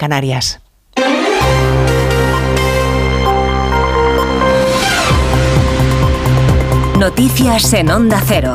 Canarias. Noticias en Onda Cero.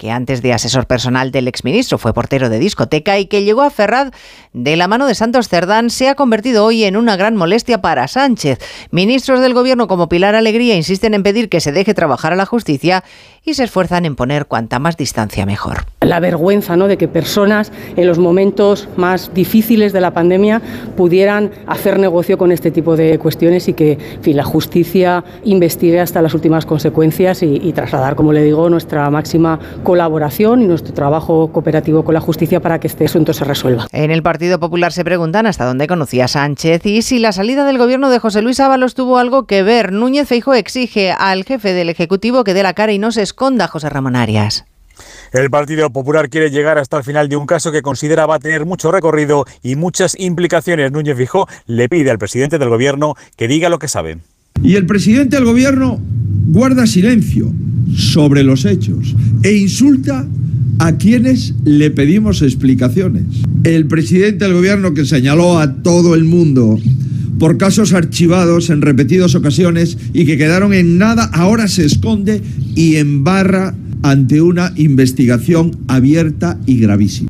que antes de asesor personal del exministro fue portero de discoteca y que llegó a Ferraz de la mano de Santos Cerdán, se ha convertido hoy en una gran molestia para Sánchez. Ministros del gobierno como Pilar Alegría insisten en pedir que se deje trabajar a la justicia y se esfuerzan en poner cuanta más distancia mejor. La vergüenza ¿no? de que personas en los momentos más difíciles de la pandemia pudieran hacer negocio con este tipo de cuestiones y que fin, la justicia investigue hasta las últimas consecuencias y, y trasladar, como le digo, nuestra máxima colaboración y nuestro trabajo cooperativo con la justicia para que este asunto se resuelva. En el Partido Popular se preguntan hasta dónde conocía Sánchez y si la salida del gobierno de José Luis Ábalos tuvo algo que ver. Núñez Feijo exige al jefe del Ejecutivo que dé la cara y no se esconda, José Ramón Arias. El Partido Popular quiere llegar hasta el final de un caso que considera va a tener mucho recorrido y muchas implicaciones. Núñez Fijó le pide al presidente del Gobierno que diga lo que sabe. Y el presidente del Gobierno guarda silencio sobre los hechos e insulta a quienes le pedimos explicaciones. El presidente del Gobierno que señaló a todo el mundo por casos archivados en repetidas ocasiones y que quedaron en nada, ahora se esconde y embarra ante una investigación abierta y gravísima.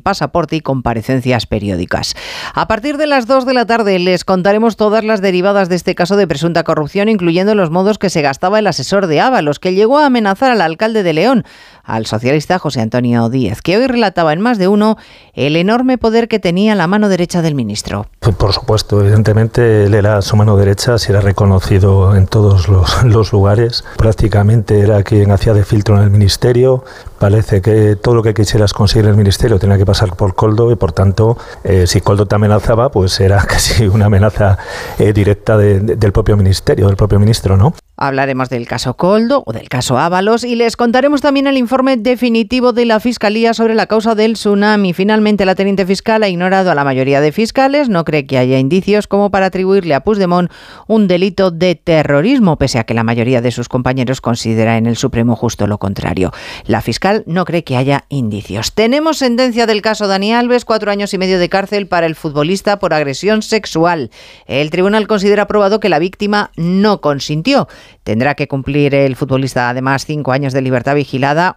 pasaporte y comparecencias periódicas. A partir de las 2 de la tarde les contaremos todas las derivadas de este caso de presunta corrupción, incluyendo los modos que se gastaba el asesor de Ábalos, que llegó a amenazar al alcalde de León, al socialista José Antonio Díez, que hoy relataba en más de uno el enorme poder que tenía la mano derecha del ministro. Por supuesto, evidentemente él era su mano derecha, si era reconocido en todos los, los lugares, prácticamente era quien hacía de filtro en el ministerio, parece que todo lo que quisieras conseguir en el ministerio tenía que pasar por Coldo y por tanto eh, si Coldo te amenazaba pues era casi una amenaza eh, directa de, de, del propio ministerio, del propio ministro, ¿no? Hablaremos del caso Coldo o del caso Ábalos y les contaremos también el informe definitivo de la Fiscalía sobre la causa del tsunami. Finalmente, la teniente fiscal ha ignorado a la mayoría de fiscales, no cree que haya indicios como para atribuirle a Puigdemont un delito de terrorismo, pese a que la mayoría de sus compañeros considera en el Supremo justo lo contrario. La fiscal no cree que haya indicios. Tenemos sentencia del caso Dani Alves, cuatro años y medio de cárcel para el futbolista por agresión sexual. El tribunal considera probado que la víctima no consintió. Tendrá que cumplir el futbolista además cinco años de libertad vigilada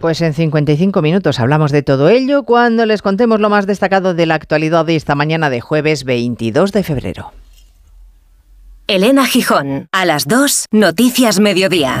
Pues en 55 minutos hablamos de todo ello cuando les contemos lo más destacado de la actualidad de esta mañana de jueves 22 de febrero. Elena Gijón, a las 2, Noticias Mediodía.